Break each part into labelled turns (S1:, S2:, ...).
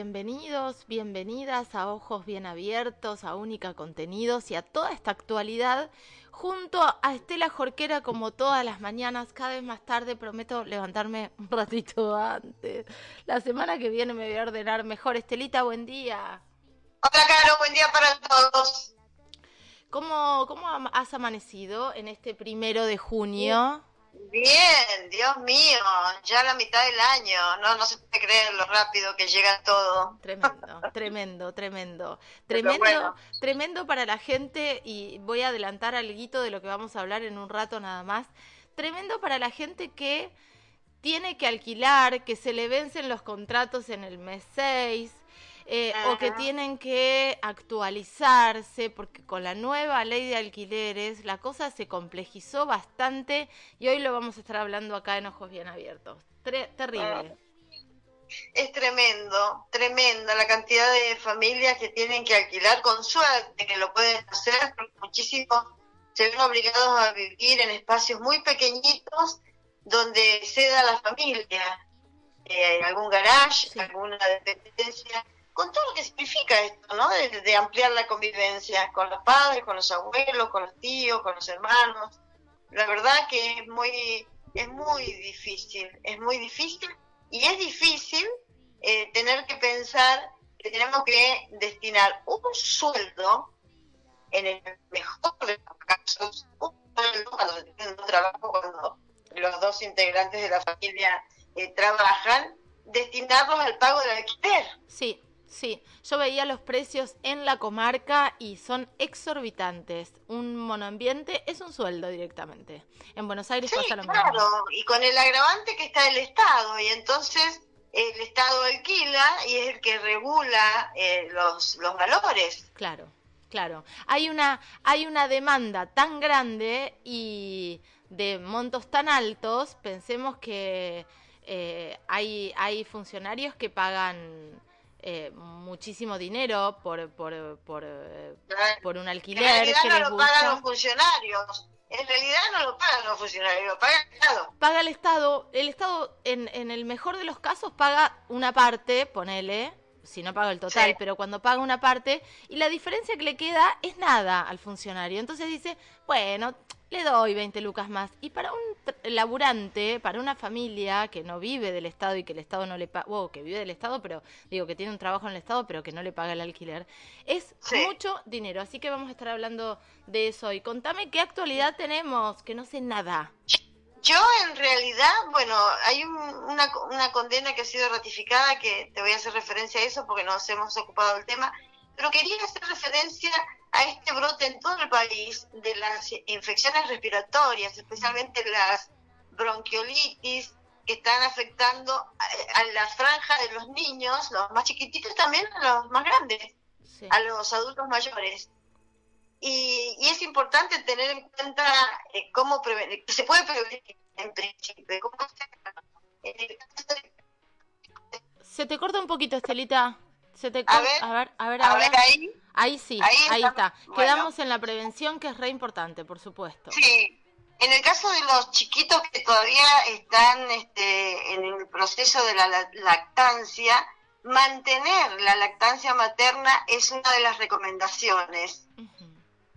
S1: bienvenidos, bienvenidas a Ojos Bien Abiertos, a Única Contenidos y a toda esta actualidad junto a Estela Jorquera como todas las mañanas, cada vez más tarde, prometo levantarme un ratito antes. La semana que viene me voy a ordenar mejor. Estelita, buen día.
S2: Hola, Caro, buen día para todos.
S1: ¿Cómo, cómo has amanecido en este primero de junio?
S2: Bien, Dios mío, ya la mitad del año, no, no se puede creer lo rápido que llega todo.
S1: Tremendo, tremendo, tremendo. Tremendo, tremendo para la gente, y voy a adelantar algo de lo que vamos a hablar en un rato nada más. Tremendo para la gente que tiene que alquilar, que se le vencen los contratos en el mes 6, eh, o que tienen que actualizarse, porque con la nueva ley de alquileres la cosa se complejizó bastante y hoy lo vamos a estar hablando acá en Ojos Bien Abiertos. terrible.
S2: Es tremendo, tremenda la cantidad de familias que tienen que alquilar con suerte, que lo pueden hacer, porque muchísimos se ven obligados a vivir en espacios muy pequeñitos donde se da la familia, eh, algún garage, alguna dependencia con todo lo que significa esto, ¿no? De, ampliar la convivencia con los padres, con los abuelos, con los tíos, con los hermanos. La verdad que es muy, es muy difícil, es muy difícil y es difícil eh, tener que pensar que tenemos que destinar un sueldo, en el mejor de los casos, un sueldo cuando tienen un trabajo, cuando los dos integrantes de la familia eh, trabajan, destinarlos al pago del alquiler.
S1: Sí, Sí, yo veía los precios en la comarca y son exorbitantes. Un monoambiente es un sueldo directamente. En Buenos Aires pasa lo
S2: claro, y con el agravante que está el Estado, y entonces el Estado alquila y es el que regula eh, los, los valores.
S1: Claro, claro. Hay una, hay una demanda tan grande y de montos tan altos, pensemos que eh, hay, hay funcionarios que pagan eh, muchísimo dinero por, por, por, por un alquiler. En
S2: realidad no lo pagan los funcionarios. En realidad no lo pagan los funcionarios, lo paga el Estado.
S1: Paga el Estado. El Estado, en, en el mejor de los casos, paga una parte, ponele, si no paga el total, pero cuando paga una parte, y la diferencia que le queda es nada al funcionario. Entonces dice, bueno, le doy 20 lucas más. Y para un laburante, para una familia que no vive del Estado y que el Estado no le paga, o que vive del Estado, pero digo que tiene un trabajo en el Estado, pero que no le paga el alquiler, es mucho dinero. Así que vamos a estar hablando de eso hoy. Contame qué actualidad tenemos, que no sé nada.
S2: Yo en realidad, bueno, hay una, una condena que ha sido ratificada, que te voy a hacer referencia a eso porque nos hemos ocupado del tema, pero quería hacer referencia a este brote en todo el país de las infecciones respiratorias, especialmente las bronquiolitis, que están afectando a, la franja de los niños, los más chiquititos, también a los más grandes, a los adultos mayores. Y, es importante tener en cuenta eh, cómo prevenir, se puede prevenir en principio. ¿cómo
S1: se... se te corta un poquito, Estelita. Se te
S2: a, ver,
S1: a ver,
S2: a ver, a ver ahí.
S1: Ahí sí, ahí, está. Quedamos en la prevención, que es re importante, por supuesto.
S2: Sí. En el caso de los chiquitos que todavía están este, en el proceso de la lactancia, mantener la lactancia materna es una de las recomendaciones.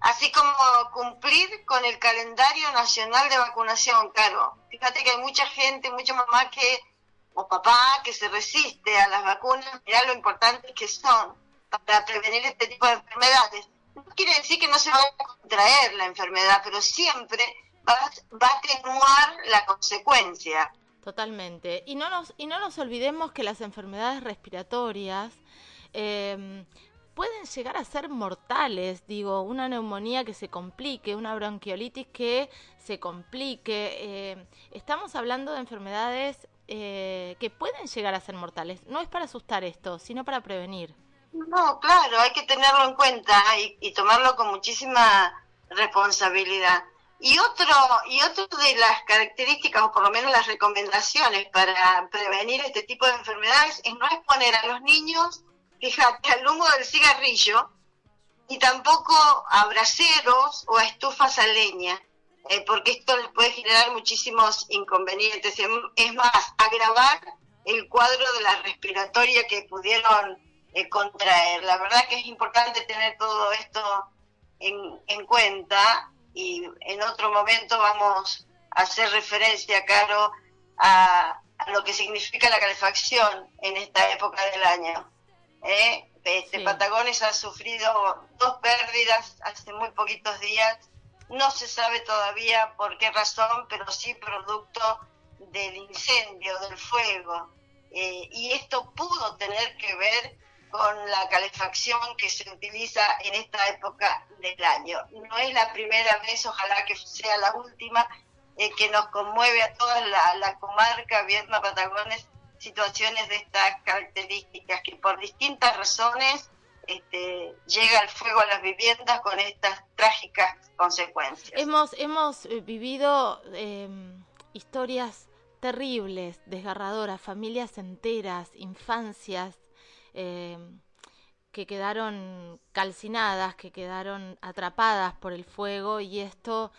S2: Así como cumplir con el calendario nacional de vacunación, claro. Fíjate que hay mucha gente, mucha mamá que o papá que se resiste a las vacunas, mirá lo importantes que son para prevenir este tipo de enfermedades. No quiere decir que no se vaya a contraer la enfermedad, pero siempre va, a atenuar la consecuencia.
S1: Totalmente. Y no nos, y no nos olvidemos que las enfermedades respiratorias eh, pueden llegar a ser mortales. Digo, una neumonía que se complique, una bronquiolitis que se complique. Eh, estamos hablando de enfermedades eh, que pueden llegar a ser mortales. No es para asustar esto, sino para prevenir.
S2: No, claro, hay que tenerlo en cuenta y, tomarlo con muchísima responsabilidad. Y otro, y otro de las características, o por lo menos las recomendaciones para prevenir este tipo de enfermedades, es no exponer a los niños, fíjate, al humo del cigarrillo, y tampoco a braseros o a estufas a leña. Eh, porque esto puede generar muchísimos inconvenientes. Es más, agravar el cuadro de la respiratoria que pudieron eh, contraer. La verdad que es importante tener todo esto en, en cuenta y en otro momento vamos a hacer referencia, Caro, a, lo que significa la calefacción en esta época del año. ¿Eh? Este, Patagones ha sufrido dos pérdidas hace muy poquitos días. No se sabe todavía por qué razón, pero sí producto del incendio, del fuego. Eh, y esto pudo tener que ver con la calefacción que se utiliza en esta época del año. No es la primera vez, ojalá que sea la última, eh, que nos conmueve a toda la, comarca Vietma Patagones situaciones de estas características, que por distintas razones este, llega el fuego a las viviendas con estas trágicas consecuencias.
S1: Hemos, hemos eh, vivido em, historias terribles, desgarradoras, familias enteras, infancias em, que quedaron calcinadas, que quedaron atrapadas por el fuego y esto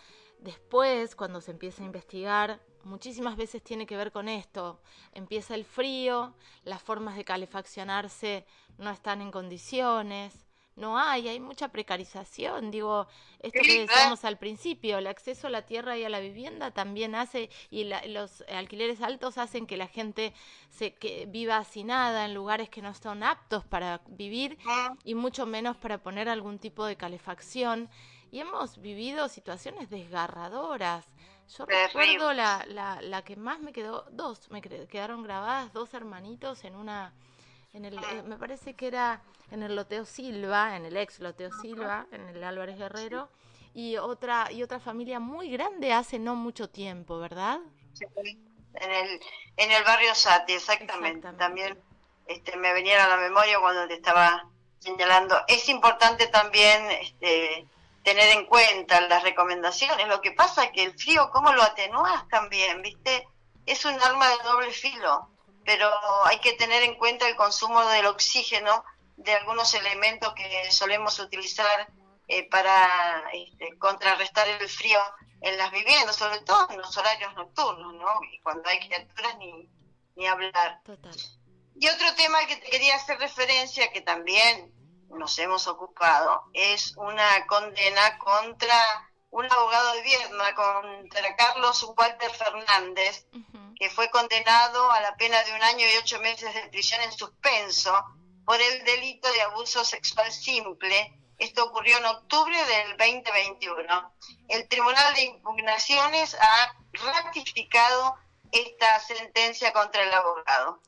S1: después, cuando se empieza a investigar, muchísimas veces tiene que ver con esto. Empieza el frío, las formas de calefaccionarse no están en condiciones, no hay, hay mucha precarización. Digo, esto que decíamos al principio, el acceso a la tierra y a la vivienda también hace, y los alquileres altos hacen que la gente se que viva nada en lugares que no son aptos para vivir ah. y mucho menos para poner algún tipo de calefacción. Y hemos vivido situaciones desgarradoras. Yo recuerdo la, la, la que más me quedó, dos, me quedaron grabadas, dos hermanitos en una, en el, eh, me parece que era en el Loteo Silva, en el ex Loteo Silva, en el Álvarez Guerrero, y otra, y otra familia muy grande hace no mucho tiempo, ¿verdad?
S2: Sí, en el, en el barrio Sati, exactamente. También este, me venía a la memoria cuando te estaba señalando. Es importante también este, tener en cuenta las recomendaciones. Lo que pasa es que el frío, ¿cómo lo atenúas también? ¿Viste? Es un arma de doble filo, pero hay que tener en cuenta el consumo del oxígeno de algunos elementos que solemos utilizar eh, para este, contrarrestar el frío en las viviendas, sobre todo en los horarios nocturnos, ¿no? Y cuando hay criaturas ni, ni hablar. Y otro tema que te quería hacer referencia, que también nos hemos ocupado es una condena contra un abogado de Vietnam, contra Carlos Walter Fernández, que fue condenado a la pena de un año y ocho meses de prisión en suspenso por el delito de abuso sexual simple. Esto ocurrió en octubre del 2021. El Tribunal de Impugnaciones ha ratificado esta sentencia contra el abogado.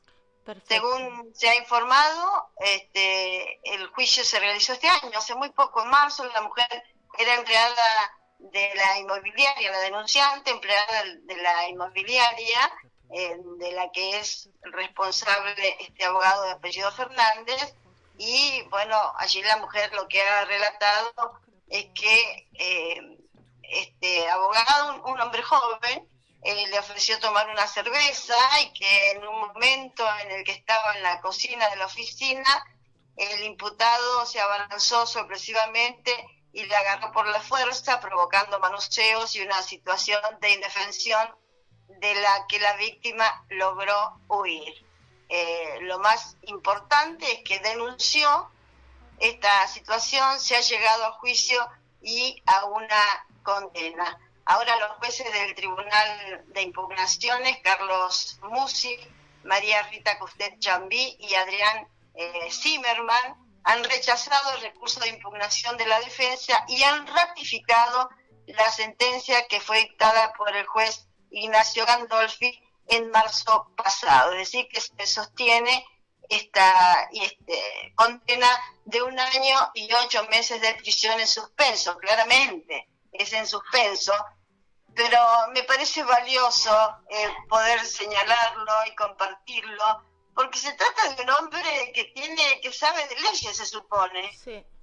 S2: Según se ha informado, este, el juicio se realizó este año, hace muy poco, en marzo, la mujer era empleada de la inmobiliaria, la denunciante, empleada de la inmobiliaria, de la que es responsable este abogado de apellido Fernández, y bueno, allí la mujer lo que ha relatado es que eh, este abogado, un hombre joven, eh, le ofreció tomar una cerveza y que en un momento en el que estaba en la cocina de la oficina, el imputado se abalanzó sorpresivamente y le agarró por la fuerza, provocando manoseos y una situación de indefensión de la que la víctima logró huir. Eh, lo más importante es que denunció esta situación, se ha llegado a juicio y a una condena. Ahora los jueces del Tribunal de Impugnaciones, Carlos Musi, María Rita Custet Chambí y Adrián eh, Zimmerman, han rechazado el recurso de impugnación de la defensa y han ratificado la sentencia que fue dictada por el juez Ignacio Gandolfi en marzo pasado. Es decir, que se sostiene esta este, condena de un año y ocho meses de prisión en suspenso, claramente es en suspenso, pero me parece valioso eh, poder señalarlo y compartirlo, porque se trata de un hombre que tiene, que sabe de leyes, se supone.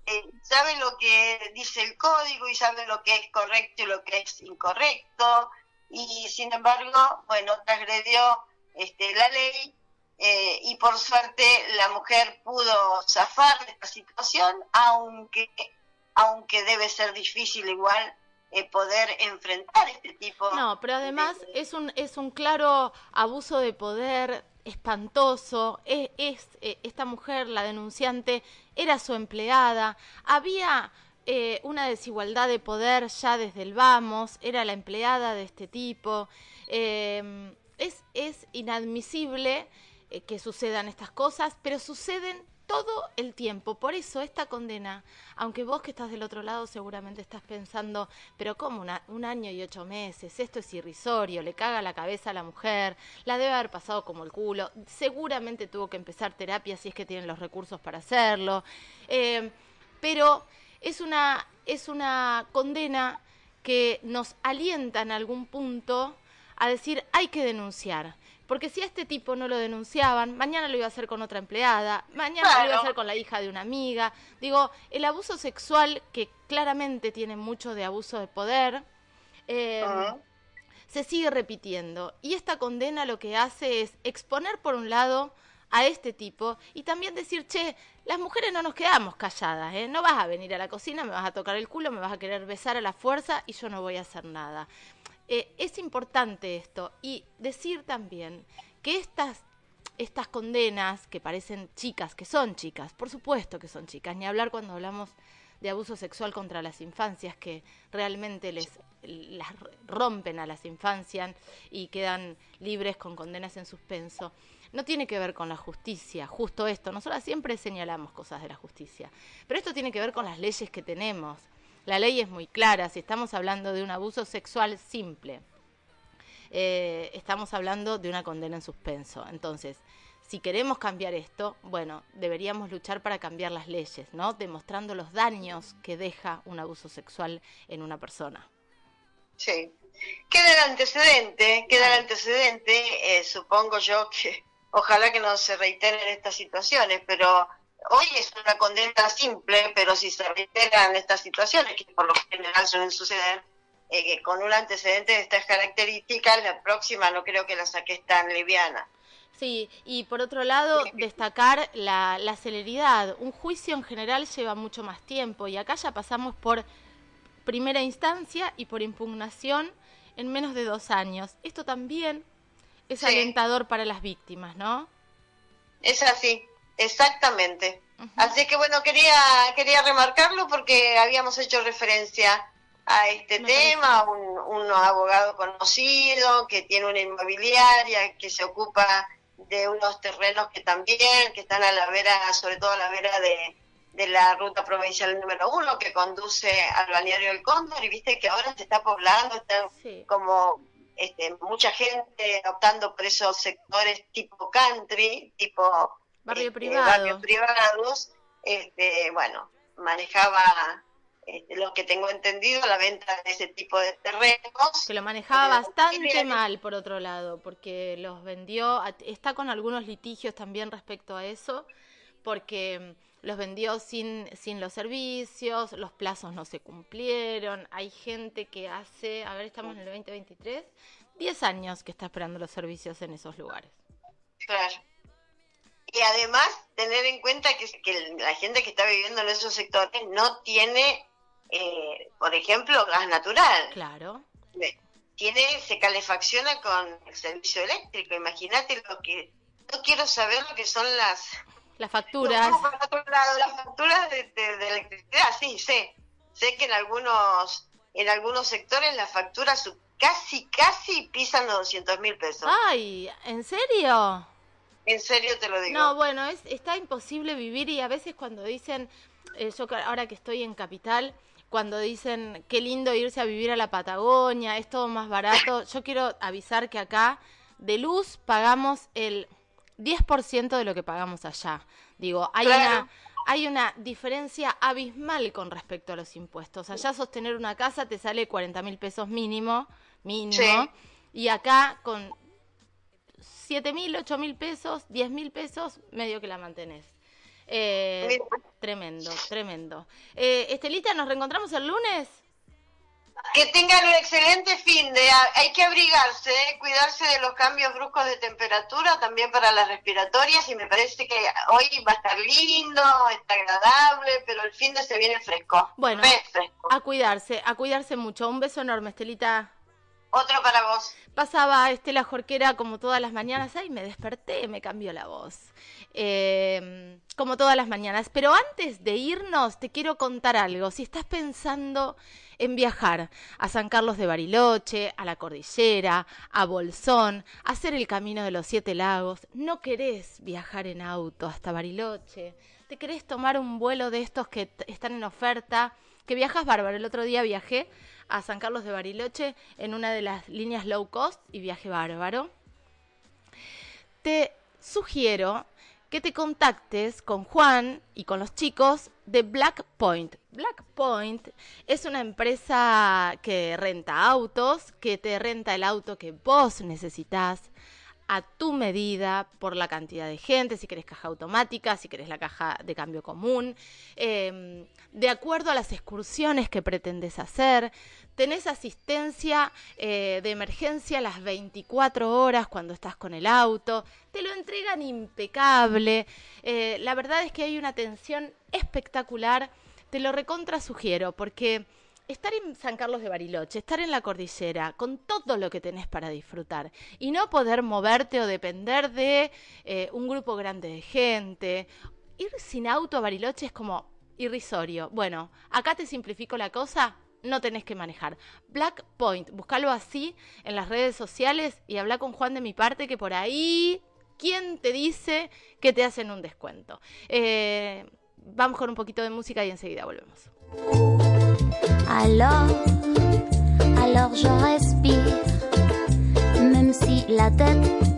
S2: Eh, sabe lo que dice el código y sabe lo que es correcto y lo que es incorrecto, y sin embargo, bueno, transgredió este, la ley eh, y por suerte la mujer pudo zafar de esta situación, aunque, aunque debe ser difícil igual eh, poder enfrentar este tipo
S1: no pero además es un es un claro abuso de poder espantoso. Es, es eh, esta mujer, la denunciante, era su empleada. Había eh, una desigualdad de poder ya desde el vamos. Era la empleada de este tipo. Em, es, es inadmisible eh, que sucedan estas cosas, pero suceden todo el tiempo. Por eso esta condena, aunque vos que estás del otro lado seguramente estás pensando, pero ¿cómo un año y ocho meses? Esto es irrisorio, le caga la cabeza a la mujer, la debe haber pasado como el culo, seguramente tuvo que empezar terapia si es que tienen los recursos para hacerlo. Eh, pero es una, es una condena que nos alienta en algún punto a decir hay que denunciar. Porque si a este tipo no lo denunciaban, mañana lo iba a hacer con otra empleada, mañana lo iba a hacer con la hija de una amiga. Digo, el abuso sexual, que claramente tiene mucho de abuso de poder, em, se sigue repitiendo. Y esta condena lo que hace es exponer, por un lado, a este tipo y también decir, che, las mujeres no nos quedamos calladas, ¿eh? No vas a venir a la cocina, me vas a tocar el culo, me vas a querer besar a la fuerza y yo no voy a hacer nada. Eh, es importante esto y decir también que estas, estas condenas que parecen chicas, que son chicas, por supuesto que son chicas, ni hablar cuando hablamos de abuso sexual contra las infancias que realmente les las rompen a las infancias y quedan libres con condenas en suspenso. No tiene que ver con la justicia, justo esto. Nosotros siempre señalamos cosas de la justicia, pero esto tiene que ver con las leyes que tenemos. La ley es muy clara, si estamos hablando de un abuso sexual simple, eh, estamos hablando de una condena en suspenso. Entonces, si queremos cambiar esto, bueno, deberíamos luchar para cambiar las leyes, ¿no? Demostrando los daños que deja un abuso sexual en una persona.
S2: Sí. Queda el antecedente, queda el antecedente, eh, supongo yo que ojalá que no se reiteren estas situaciones, pero hoy es una condena simple, pero si se reiteran estas situaciones, que por lo general suelen suceder, eh, con un antecedente de estas características, la próxima no creo que la saque tan liviana.
S1: Sí, y por otro lado, destacar la, la celeridad. Un juicio en general lleva mucho más tiempo y acá ya pasamos por primera instancia y por impugnación en menos de dos años. Esto también es alentador para las víctimas, ¿no?
S2: Es así, Exactamente. Así que bueno, quería, quería remarcarlo porque habíamos hecho referencia a este tema, un, un, abogado conocido que tiene una inmobiliaria que se ocupa de unos terrenos que también, que están a la vera, sobre todo a la vera de, de la ruta provincial número uno que conduce al balneario del Cóndor y viste que ahora se está poblando, está como este, mucha gente optando por esos sectores tipo country, tipo
S1: Barrio este, privado.
S2: privados, este, bueno, manejaba este, lo que tengo entendido, la venta de ese tipo de terrenos.
S1: Que lo manejaba bastante mal, por otro lado, porque los vendió, está con algunos litigios también respecto a eso, porque mm, los vendió sin, sin los servicios, los plazos no se cumplieron, hay gente que hace, a ver, estamos en el 2023, 10 años que está esperando los servicios en esos lugares.
S2: Claro. Y además, tener en cuenta que, la gente que está viviendo en esos sectores no tiene, eh, por ejemplo, gas natural.
S1: Claro.
S2: Tiene, se calefacciona con el servicio eléctrico. Imagínate lo que. No quiero saber lo que son las.
S1: Las facturas.
S2: las facturas de, electricidad, sí, sé. Sé que en algunos, en algunos sectores las facturas casi, casi pisan los 200 mil pesos.
S1: Ay, ¿en serio?
S2: En serio te lo digo.
S1: No, bueno, es, está imposible vivir y a veces cuando dicen, eh, yo ahora que estoy en Capital, cuando dicen qué lindo irse a vivir a la Patagonia, es todo más barato, yo quiero avisar que acá de luz pagamos el 10% de lo que pagamos allá. Digo, hay una hay una diferencia abismal con respecto a los impuestos. Allá sostener una casa te sale 40 mil pesos mínimo, mínimo, y acá con 7 mil, 8 mil pesos, 10 mil pesos, medio que la mantenés. Eh, tremendo, tremendo. Eh, Estelita, ¿nos reencontramos el lunes?
S2: Que tengan un excelente fin de... Hay que abrigarse, eh, cuidarse de los cambios bruscos de temperatura, también para las respiratorias, y me parece que hoy va a estar lindo, está agradable, pero el fin de se viene fresco.
S1: Bueno, a cuidarse, a cuidarse mucho. Un beso enorme, Estelita.
S2: Otro para vos.
S1: Pasaba Estela Jorquera como todas las mañanas. Ay, me desperté, me cambió la voz. Eh, como todas las mañanas. Pero antes de irnos, te quiero contar algo. Si estás pensando en viajar a San Carlos de Bariloche, a la cordillera, a Bolsón, hacer el camino de los siete lagos, no querés viajar en auto hasta Bariloche, te querés tomar un vuelo de estos que están en oferta, que viajas bárbaro. El otro día viajé a San Carlos de Bariloche en una de las líneas low cost y viaje bárbaro. Te sugiero que te contactes con Juan y con los chicos de Black Point. Black Point es una empresa que renta autos, que te renta el auto que vos necesitas a tu medida por la cantidad de gente, si querés caja automática, si querés la caja de cambio común, em, de acuerdo a las excursiones que pretendes hacer. Tenés asistencia eh, de emergencia las 24 horas cuando estás con el auto, te lo entregan impecable. Eh, la verdad es que hay una atención espectacular, te lo recontra sugiero porque estar en San Carlos de Bariloche, estar en la cordillera, con todo lo que tenés para disfrutar y no poder moverte o depender de eh, un grupo grande de gente. Ir sin auto a Bariloche es como irrisorio. Bueno, acá te simplifico la cosa. No tenés que manejar. Black Point, búscalo así en las redes sociales y habla con Juan de mi parte que por ahí, ¿quién te dice que te hacen un descuento? Eh, vamos con un poquito de música y enseguida volvemos.
S3: Alors, alors je respire, même si la tête